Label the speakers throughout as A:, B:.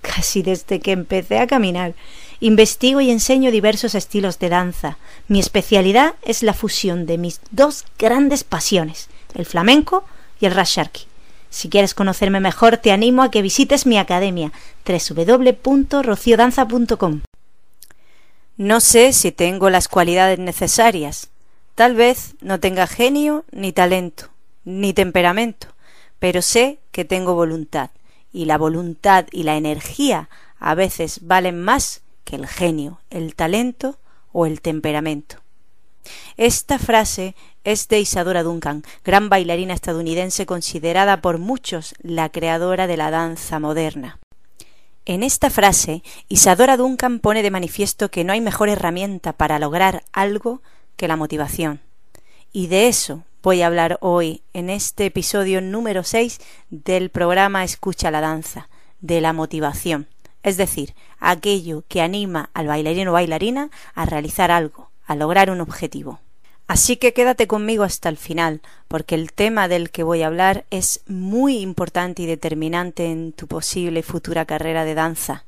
A: casi desde que empecé a caminar. Investigo y enseño diversos estilos de danza. Mi especialidad es la fusión de mis dos grandes pasiones, el flamenco y el rasharki. Si quieres conocerme mejor, te animo a que visites mi academia www.rociodanza.com. No sé si tengo las cualidades necesarias. Tal vez no tenga genio, ni talento, ni temperamento, pero sé que tengo voluntad y la voluntad y la energía a veces valen más que el genio, el talento o el temperamento. Esta frase es de Isadora Duncan, gran bailarina estadounidense considerada por muchos la creadora de la danza moderna. En esta frase, Isadora Duncan pone de manifiesto que no hay mejor herramienta para lograr algo que la motivación. Y de eso voy a hablar hoy en este episodio número 6 del programa Escucha la danza, de la motivación, es decir, aquello que anima al bailarino o bailarina a realizar algo, a lograr un objetivo. Así que quédate conmigo hasta el final, porque el tema del que voy a hablar es muy importante y determinante en tu posible futura carrera de danza.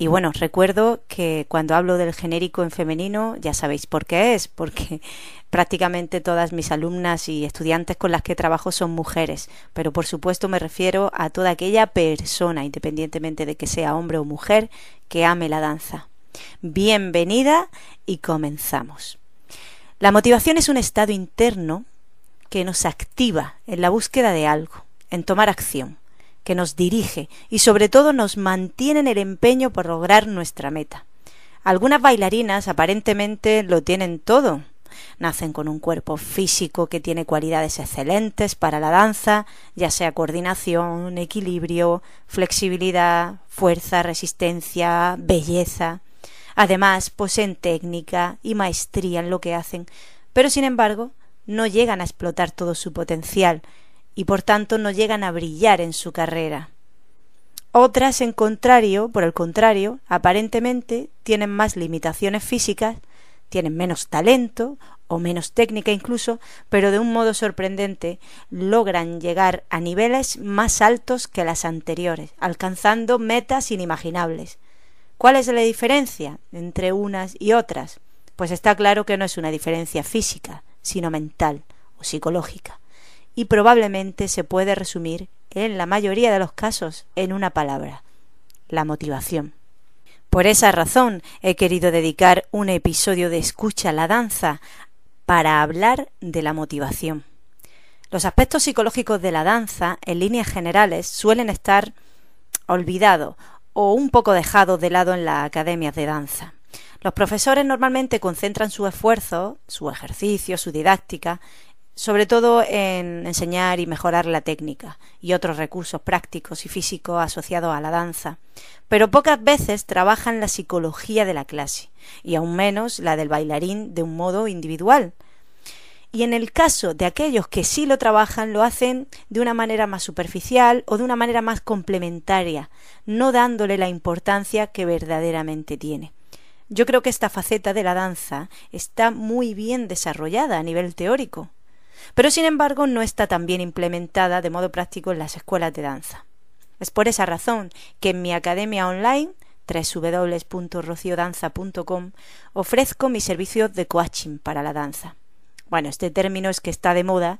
A: Y bueno, recuerdo que cuando hablo del genérico en femenino, ya sabéis por qué es, porque prácticamente todas mis alumnas y estudiantes con las que trabajo son mujeres, pero por supuesto me refiero a toda aquella persona, independientemente de que sea hombre o mujer, que ame la danza. Bienvenida y comenzamos. La motivación es un estado interno que nos activa en la búsqueda de algo, en tomar acción que nos dirige y sobre todo nos mantiene en el empeño por lograr nuestra meta. Algunas bailarinas aparentemente lo tienen todo. Nacen con un cuerpo físico que tiene cualidades excelentes para la danza, ya sea coordinación, equilibrio, flexibilidad, fuerza, resistencia, belleza. Además, poseen técnica y maestría en lo que hacen, pero sin embargo no llegan a explotar todo su potencial y por tanto no llegan a brillar en su carrera. Otras, en contrario, por el contrario, aparentemente tienen más limitaciones físicas, tienen menos talento o menos técnica incluso, pero de un modo sorprendente logran llegar a niveles más altos que las anteriores, alcanzando metas inimaginables. ¿Cuál es la diferencia entre unas y otras? Pues está claro que no es una diferencia física, sino mental o psicológica y probablemente se puede resumir en la mayoría de los casos en una palabra la motivación. Por esa razón he querido dedicar un episodio de Escucha a la danza para hablar de la motivación. Los aspectos psicológicos de la danza, en líneas generales, suelen estar olvidados o un poco dejados de lado en las academias de danza. Los profesores normalmente concentran su esfuerzo, su ejercicio, su didáctica sobre todo en enseñar y mejorar la técnica y otros recursos prácticos y físicos asociados a la danza, pero pocas veces trabajan la psicología de la clase, y aún menos la del bailarín de un modo individual. Y en el caso de aquellos que sí lo trabajan, lo hacen de una manera más superficial o de una manera más complementaria, no dándole la importancia que verdaderamente tiene. Yo creo que esta faceta de la danza está muy bien desarrollada a nivel teórico, pero sin embargo no está tan bien implementada de modo práctico en las escuelas de danza. Es por esa razón que en mi academia online www.rociodanza.com ofrezco mis servicios de coaching para la danza. Bueno, este término es que está de moda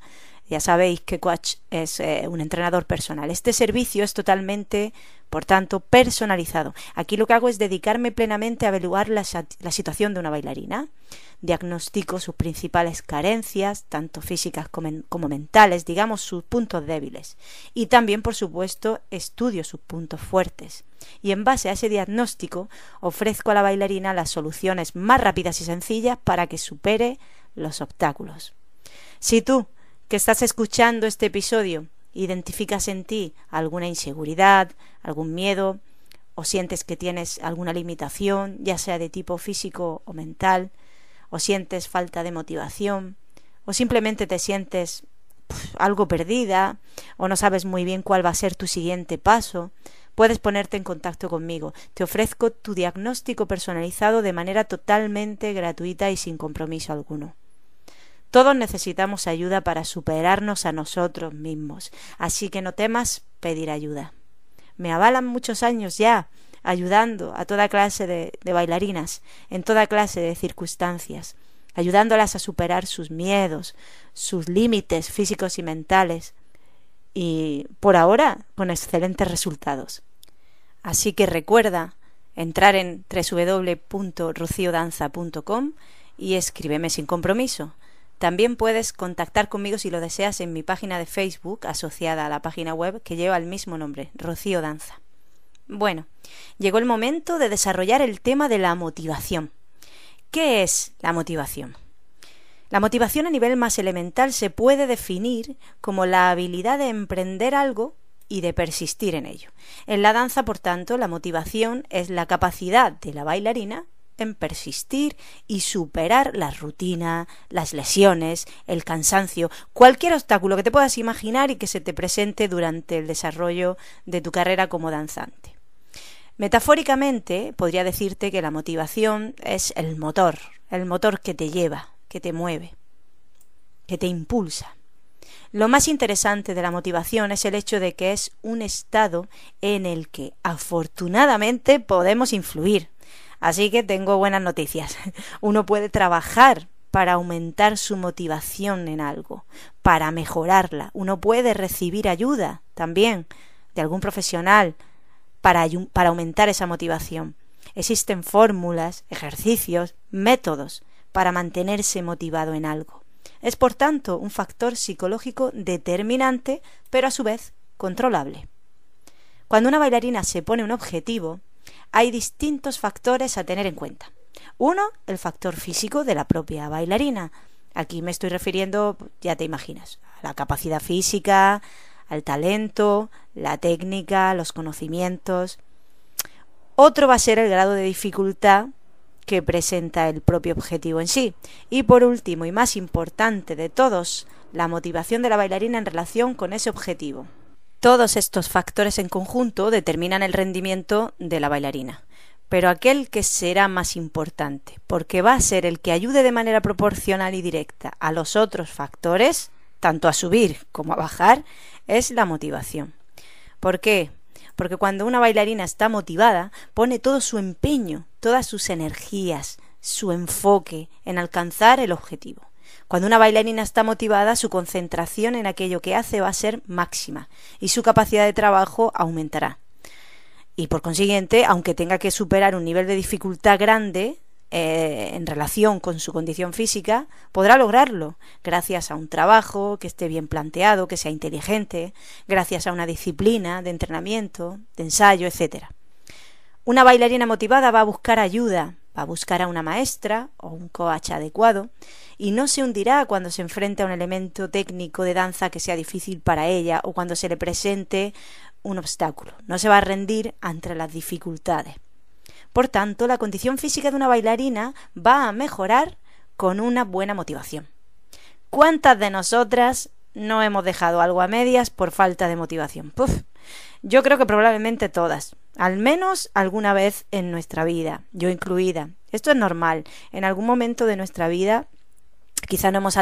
A: ya sabéis que coach es eh, un entrenador personal. Este servicio es totalmente, por tanto, personalizado. Aquí lo que hago es dedicarme plenamente a evaluar la, situación de una bailarina. Diagnostico sus principales carencias, tanto físicas como, como mentales, digamos sus puntos débiles. Y también, por supuesto, estudio sus puntos fuertes. Y en base a ese diagnóstico ofrezco a la bailarina las soluciones más rápidas y sencillas para que supere los obstáculos. Si tú que estás escuchando este episodio identificas en ti alguna inseguridad, algún miedo o sientes que tienes alguna limitación, ya sea de tipo físico o mental, o sientes falta de motivación, o simplemente te sientes algo perdida, o no sabes muy bien cuál va a ser tu siguiente paso, puedes ponerte en contacto conmigo. Te ofrezco tu diagnóstico personalizado de manera totalmente gratuita y sin compromiso alguno. Todos necesitamos ayuda para superarnos a nosotros mismos, así que no temas pedir ayuda. Me avalan muchos años ya ayudando a toda clase de, bailarinas, en toda clase de circunstancias, ayudándolas a superar sus miedos, sus límites físicos y mentales, y por ahora con excelentes resultados. Así que recuerda entrar en www.rociodanza.com y escríbeme sin compromiso. También puedes contactar conmigo si lo deseas en mi página de Facebook asociada a la página web que lleva el mismo nombre, Rocío Danza. Bueno, llegó el momento de desarrollar el tema de la motivación. ¿Qué es la motivación? La motivación a nivel más elemental se puede definir como la habilidad de emprender algo y de persistir en ello. En la danza, por tanto, la motivación es la capacidad de la bailarina en persistir y superar la rutina, las lesiones, el cansancio, cualquier obstáculo que te puedas imaginar y que se te presente durante el desarrollo de tu carrera como danzante. Metafóricamente, podría decirte que la motivación es el motor, el motor que te lleva, que te mueve, que te impulsa. Lo más interesante de la motivación es el hecho de que es un estado en el que afortunadamente podemos influir. Así que tengo buenas noticias. Uno puede trabajar para aumentar su motivación en algo, para mejorarla. Uno puede recibir ayuda también de algún profesional, para, para aumentar esa motivación. Existen fórmulas, ejercicios, métodos para mantenerse motivado en algo. Es por tanto un factor psicológico determinante, pero a su vez controlable. Cuando una bailarina se pone un objetivo, hay distintos factores a tener en cuenta. Uno, el factor físico de la propia bailarina. Aquí me estoy refiriendo, ya te imaginas, a la capacidad física, al talento, la técnica, los conocimientos. Otro va a ser el grado de dificultad que presenta el propio objetivo en sí. Y por último, y más importante de todos, la motivación de la bailarina en relación con ese objetivo. Todos estos factores en conjunto determinan el rendimiento de la bailarina. Pero aquel que será más importante, porque va a ser el que ayude de manera proporcional y directa a los otros factores, tanto a subir como a bajar, es la motivación. ¿Por qué? Porque cuando una bailarina está motivada, pone todo su empeño, todas sus energías, su enfoque en alcanzar el objetivo. Cuando una bailarina está motivada, su concentración en aquello que hace va a ser máxima y su capacidad de trabajo aumentará. Y por consiguiente, aunque tenga que superar un nivel de dificultad grande, eh, en relación con su condición física, podrá lograrlo gracias a un trabajo que esté bien planteado, que sea inteligente, gracias a una disciplina de entrenamiento, de ensayo, etc. Una bailarina motivada va a buscar ayuda, va a buscar a una maestra o un coach adecuado y no se hundirá cuando se enfrente a un elemento técnico de danza que sea difícil para ella o cuando se le presente un obstáculo. No se va a rendir ante las dificultades. Por tanto, la condición física de una bailarina va a mejorar con una buena motivación. ¿Cuántas de nosotras no hemos dejado algo a medias por falta de motivación? Puf, yo creo que probablemente todas, al menos alguna vez en nuestra vida, yo incluida. Esto es normal. En algún momento de nuestra vida quizá no hemos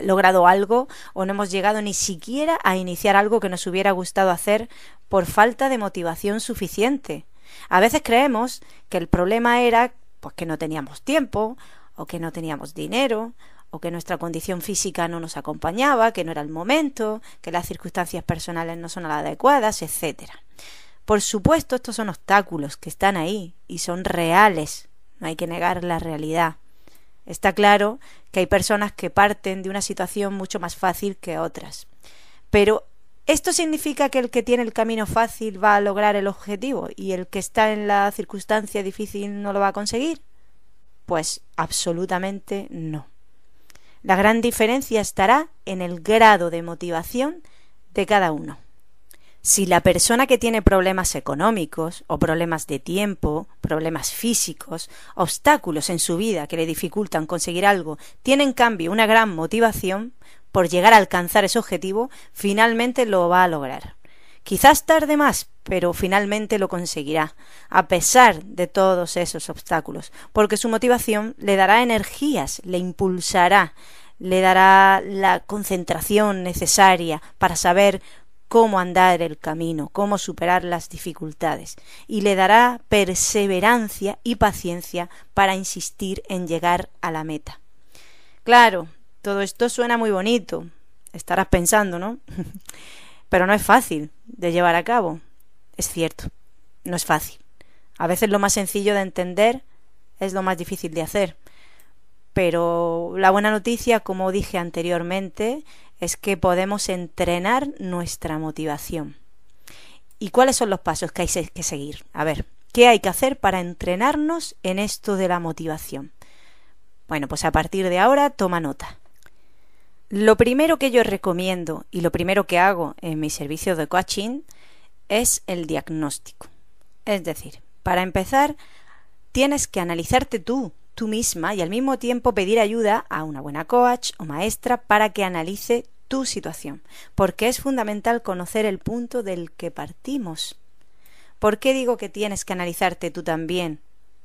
A: logrado algo o no hemos llegado ni siquiera a iniciar algo que nos hubiera gustado hacer por falta de motivación suficiente. A veces creemos que el problema era pues que no teníamos tiempo, o que no teníamos dinero, o que nuestra condición física no nos acompañaba, que no era el momento, que las circunstancias personales no son las adecuadas, etcétera. Por supuesto, estos son obstáculos que están ahí y son reales, no hay que negar la realidad. Está claro que hay personas que parten de una situación mucho más fácil que otras. Pero ¿Esto significa que el que tiene el camino fácil va a lograr el objetivo y el que está en la circunstancia difícil no lo va a conseguir? Pues absolutamente no. La gran diferencia estará en el grado de motivación de cada uno. Si la persona que tiene problemas económicos o problemas de tiempo, problemas físicos, obstáculos en su vida que le dificultan conseguir algo, tiene en cambio una gran motivación por llegar a alcanzar ese objetivo, finalmente lo va a lograr. Quizás tarde más, pero finalmente lo conseguirá, a pesar de todos esos obstáculos, porque su motivación le dará energías, le impulsará, le dará la concentración necesaria para saber cómo andar el camino, cómo superar las dificultades, y le dará perseverancia y paciencia para insistir en llegar a la meta. Claro, todo esto suena muy bonito, estarás pensando, ¿no? Pero no es fácil de llevar a cabo. Es cierto, no es fácil. A veces lo más sencillo de entender es lo más difícil de hacer. Pero la buena noticia, como dije anteriormente, es que podemos entrenar nuestra motivación. ¿Y cuáles son los pasos que hay que seguir? A ver, ¿qué hay que hacer para entrenarnos en esto de la motivación? Bueno, pues a partir de ahora toma nota. Lo primero que yo recomiendo y lo primero que hago en mi servicio de coaching es el diagnóstico. Es decir, para empezar, tienes que analizarte tú, tú misma y al mismo tiempo pedir ayuda a una buena coach o maestra para que analice tu situación, porque es fundamental conocer el punto del que partimos. ¿Por qué digo que tienes que analizarte tú también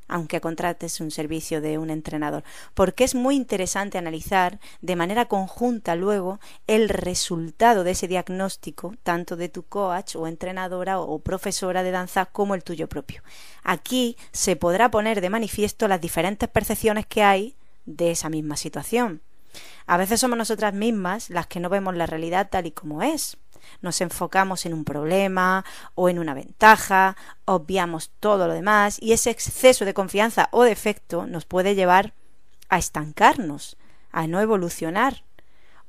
A: aunque contrates un servicio de un entrenador, porque es muy interesante analizar de manera conjunta luego el resultado de ese diagnóstico, tanto de tu coach o entrenadora o profesora de danza como el tuyo propio. Aquí se podrá poner de manifiesto las diferentes percepciones que hay de esa misma situación. A veces somos nosotras mismas las que no vemos la realidad tal y como es nos enfocamos en un problema o en una ventaja, obviamos todo lo demás y ese exceso de confianza o defecto nos puede llevar a estancarnos, a no evolucionar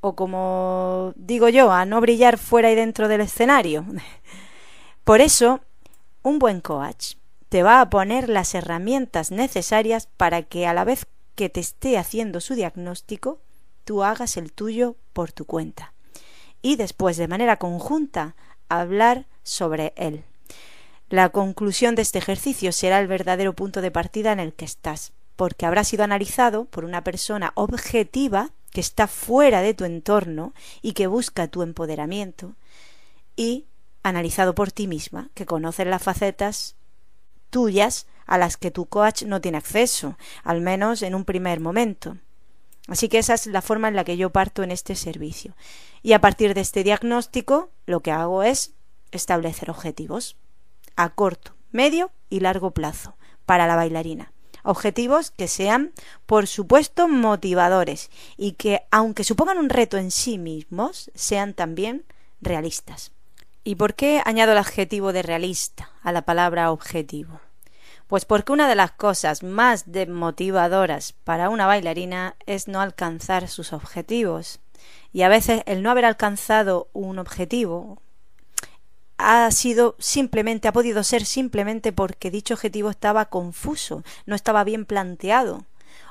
A: o como digo yo, a no brillar fuera y dentro del escenario. Por eso, un buen coach te va a poner las herramientas necesarias para que a la vez que te esté haciendo su diagnóstico, tú hagas el tuyo por tu cuenta y después de manera conjunta hablar sobre él. La conclusión de este ejercicio será el verdadero punto de partida en el que estás, porque habrá sido analizado por una persona objetiva que está fuera de tu entorno y que busca tu empoderamiento, y analizado por ti misma, que conoces las facetas tuyas a las que tu coach no tiene acceso, al menos en un primer momento. Así que esa es la forma en la que yo parto en este servicio. Y a partir de este diagnóstico, lo que hago es establecer objetivos a corto, medio y largo plazo para la bailarina. Objetivos que sean, por supuesto, motivadores y que, aunque supongan un reto en sí mismos, sean también realistas. ¿Y por qué añado el adjetivo de realista a la palabra objetivo? Pues porque una de las cosas más desmotivadoras para una bailarina es no alcanzar sus objetivos. Y a veces el no haber alcanzado un objetivo ha sido simplemente, ha podido ser simplemente porque dicho objetivo estaba confuso, no estaba bien planteado,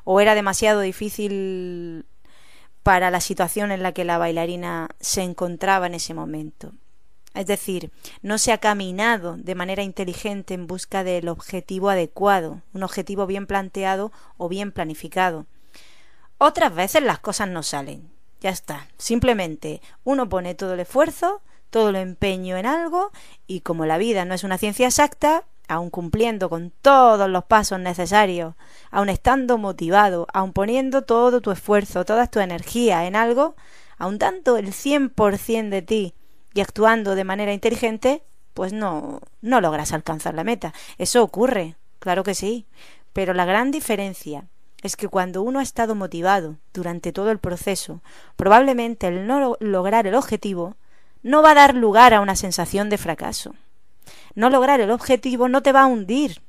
A: o era demasiado difícil para la situación en la que la bailarina se encontraba en ese momento. Es decir, no se ha caminado de manera inteligente en busca del objetivo adecuado, un objetivo bien planteado o bien planificado. Otras veces las cosas no salen. Ya está. Simplemente uno pone todo el esfuerzo, todo el empeño en algo y como la vida no es una ciencia exacta, aun cumpliendo con todos los pasos necesarios, aun estando motivado, aun poniendo todo tu esfuerzo, toda tu energía en algo, aun dando el cien por cien de ti y actuando de manera inteligente, pues no, no logras alcanzar la meta. Eso ocurre, claro que sí. Pero la gran diferencia es que cuando uno ha estado motivado durante todo el proceso, probablemente el no lograr el objetivo no va a dar lugar a una sensación de fracaso. No lograr el objetivo no te va a hundir,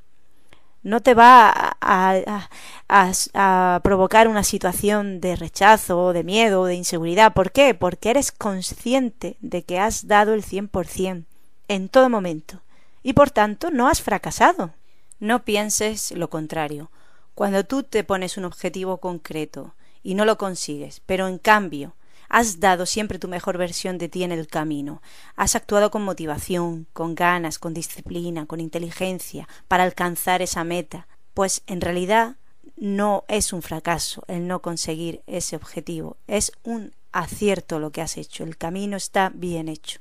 A: no te va a, provocar una situación de rechazo, de miedo, de inseguridad. ¿Por qué? Porque eres consciente de que has dado el 100% en todo momento y por tanto no has fracasado. No pienses lo contrario. Cuando tú te pones un objetivo concreto y no lo consigues, pero en cambio Has dado siempre tu mejor versión de ti en el camino. Has actuado con motivación, con ganas, con disciplina, con inteligencia, para alcanzar esa meta. Pues en realidad no es un fracaso el no conseguir ese objetivo, es un acierto lo que has hecho, el camino está bien hecho.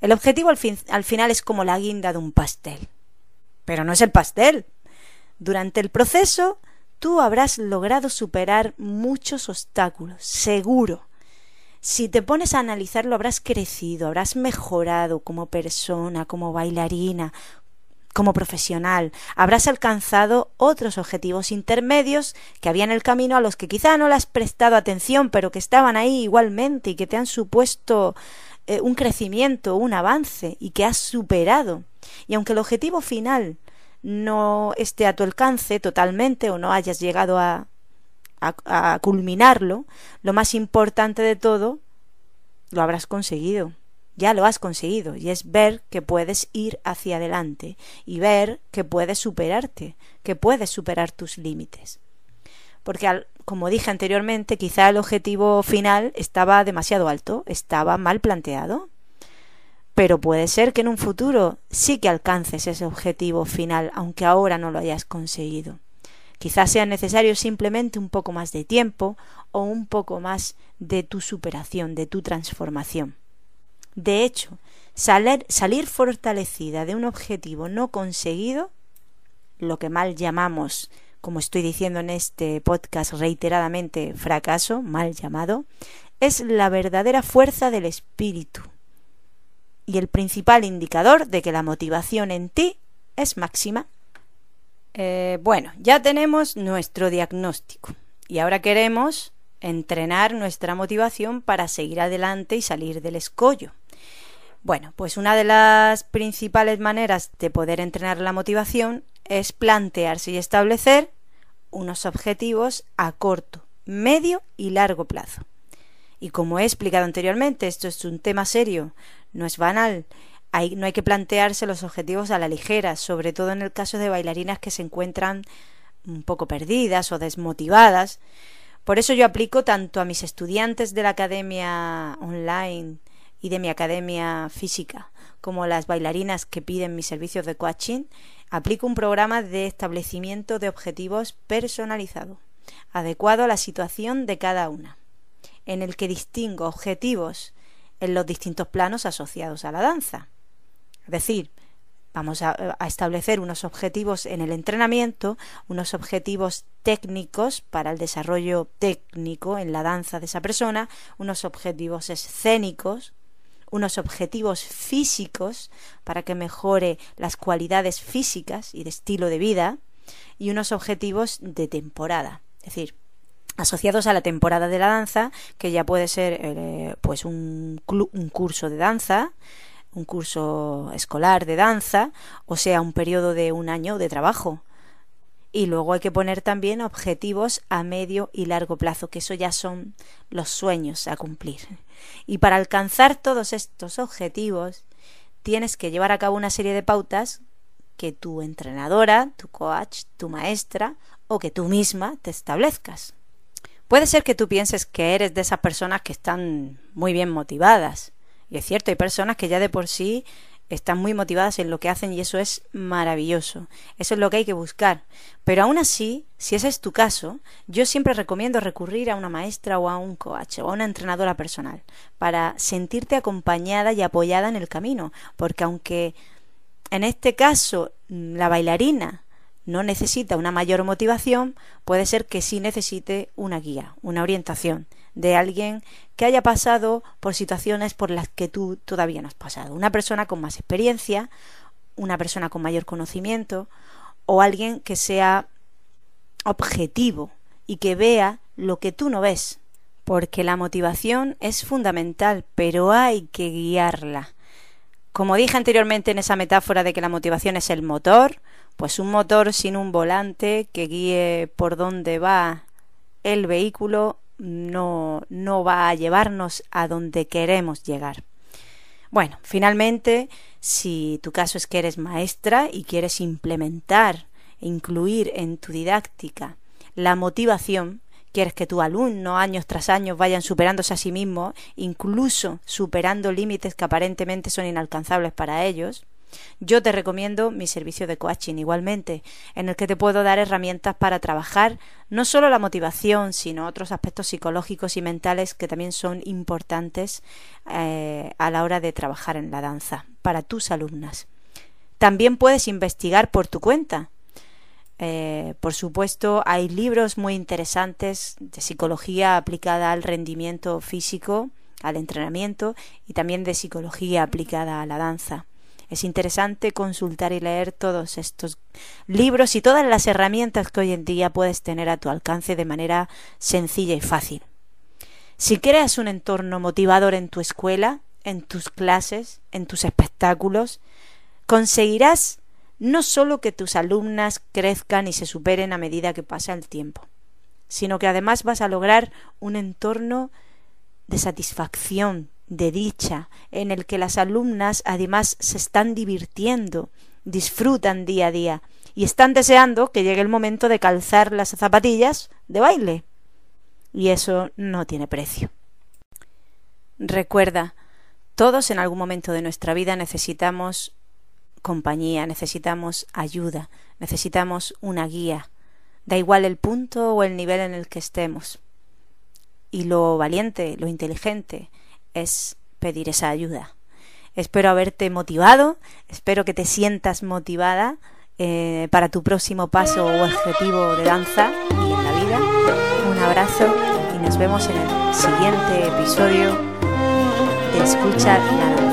A: El objetivo al, al final es como la guinda de un pastel. Pero no es el pastel. Durante el proceso tú habrás logrado superar muchos obstáculos, seguro. Si te pones a analizarlo, habrás crecido, habrás mejorado como persona, como bailarina, como profesional, habrás alcanzado otros objetivos intermedios que había en el camino a los que quizá no le has prestado atención, pero que estaban ahí igualmente y que te han supuesto eh, un crecimiento, un avance y que has superado. Y aunque el objetivo final no esté a tu alcance totalmente o no hayas llegado a, a, culminarlo, lo más importante de todo, lo habrás conseguido. Ya lo has conseguido y es ver que puedes ir hacia adelante y ver que puedes superarte, que puedes superar tus límites. Porque, como dije anteriormente, quizá el objetivo final estaba demasiado alto, estaba mal planteado, pero puede ser que en un futuro sí que alcances ese objetivo final, aunque ahora no lo hayas conseguido. Quizás sea necesario simplemente un poco más de tiempo o un poco más de tu superación, de tu transformación. De hecho, salir, salir fortalecida de un objetivo no conseguido, lo que mal llamamos, como estoy diciendo en este podcast reiteradamente, fracaso, mal llamado, es la verdadera fuerza del espíritu, y el principal indicador de que la motivación en ti es máxima. Eh, bueno, ya tenemos nuestro diagnóstico y ahora queremos entrenar nuestra motivación para seguir adelante y salir del escollo. Bueno, pues una de las principales maneras de poder entrenar la motivación es plantearse y establecer unos objetivos a corto, medio y largo plazo. Y como he explicado anteriormente, esto es un tema serio, no es banal. No hay que plantearse los objetivos a la ligera, sobre todo en el caso de bailarinas que se encuentran un poco perdidas o desmotivadas. Por eso yo aplico tanto a mis estudiantes de la academia online y de mi academia física, como las bailarinas que piden mis servicios de coaching, aplico un programa de establecimiento de objetivos personalizado, adecuado a la situación de cada una, en el que distingo objetivos en los distintos planos asociados a la danza. Es decir, vamos a, establecer unos objetivos en el entrenamiento, unos objetivos técnicos para el desarrollo técnico en la danza de esa persona, unos objetivos escénicos, unos objetivos físicos para que mejore las cualidades físicas y de estilo de vida, y unos objetivos de temporada. Es decir, asociados a la temporada de la danza, que ya puede ser eh, pues un, un curso de danza, un curso escolar de danza, o sea, un periodo de un año de trabajo. Y luego hay que poner también objetivos a medio y largo plazo, que eso ya son los sueños a cumplir. Y para alcanzar todos estos objetivos, tienes que llevar a cabo una serie de pautas que tu entrenadora, tu coach, tu maestra o que tú misma te establezcas. Puede ser que tú pienses que eres de esas personas que están muy bien motivadas. Y es cierto, hay personas que ya de por sí están muy motivadas en lo que hacen y eso es maravilloso. Eso es lo que hay que buscar. Pero aún así, si ese es tu caso, yo siempre recomiendo recurrir a una maestra o a un coach o a una entrenadora personal para sentirte acompañada y apoyada en el camino. Porque aunque en este caso la bailarina no necesita una mayor motivación, puede ser que sí necesite una guía, una orientación de alguien que haya pasado por situaciones por las que tú todavía no has pasado. Una persona con más experiencia, una persona con mayor conocimiento o alguien que sea objetivo y que vea lo que tú no ves. Porque la motivación es fundamental, pero hay que guiarla. Como dije anteriormente en esa metáfora de que la motivación es el motor, pues un motor sin un volante que guíe por dónde va el vehículo no, no va a llevarnos a donde queremos llegar. Bueno, finalmente, si tu caso es que eres maestra y quieres implementar e incluir en tu didáctica la motivación, quieres que tus alumnos años tras años vayan superándose a sí mismos, incluso superando límites que aparentemente son inalcanzables para ellos, yo te recomiendo mi servicio de coaching igualmente, en el que te puedo dar herramientas para trabajar no solo la motivación, sino otros aspectos psicológicos y mentales que también son importantes eh, a la hora de trabajar en la danza para tus alumnas. También puedes investigar por tu cuenta. Eh, por supuesto, hay libros muy interesantes de psicología aplicada al rendimiento físico, al entrenamiento y también de psicología aplicada a la danza. Es interesante consultar y leer todos estos libros y todas las herramientas que hoy en día puedes tener a tu alcance de manera sencilla y fácil. Si creas un entorno motivador en tu escuela, en tus clases, en tus espectáculos, conseguirás no solo que tus alumnas crezcan y se superen a medida que pasa el tiempo, sino que además vas a lograr un entorno de satisfacción, de dicha, en el que las alumnas además se están divirtiendo, disfrutan día a día y están deseando que llegue el momento de calzar las zapatillas de baile. Y eso no tiene precio. Recuerda, todos en algún momento de nuestra vida necesitamos compañía, necesitamos ayuda, necesitamos una guía, da igual el punto o el nivel en el que estemos. Y lo valiente, lo inteligente, es pedir esa ayuda. Espero haberte motivado, espero que te sientas motivada eh, para tu próximo paso o objetivo de danza y en la vida. Un abrazo y nos vemos en el siguiente episodio de Escucha danza.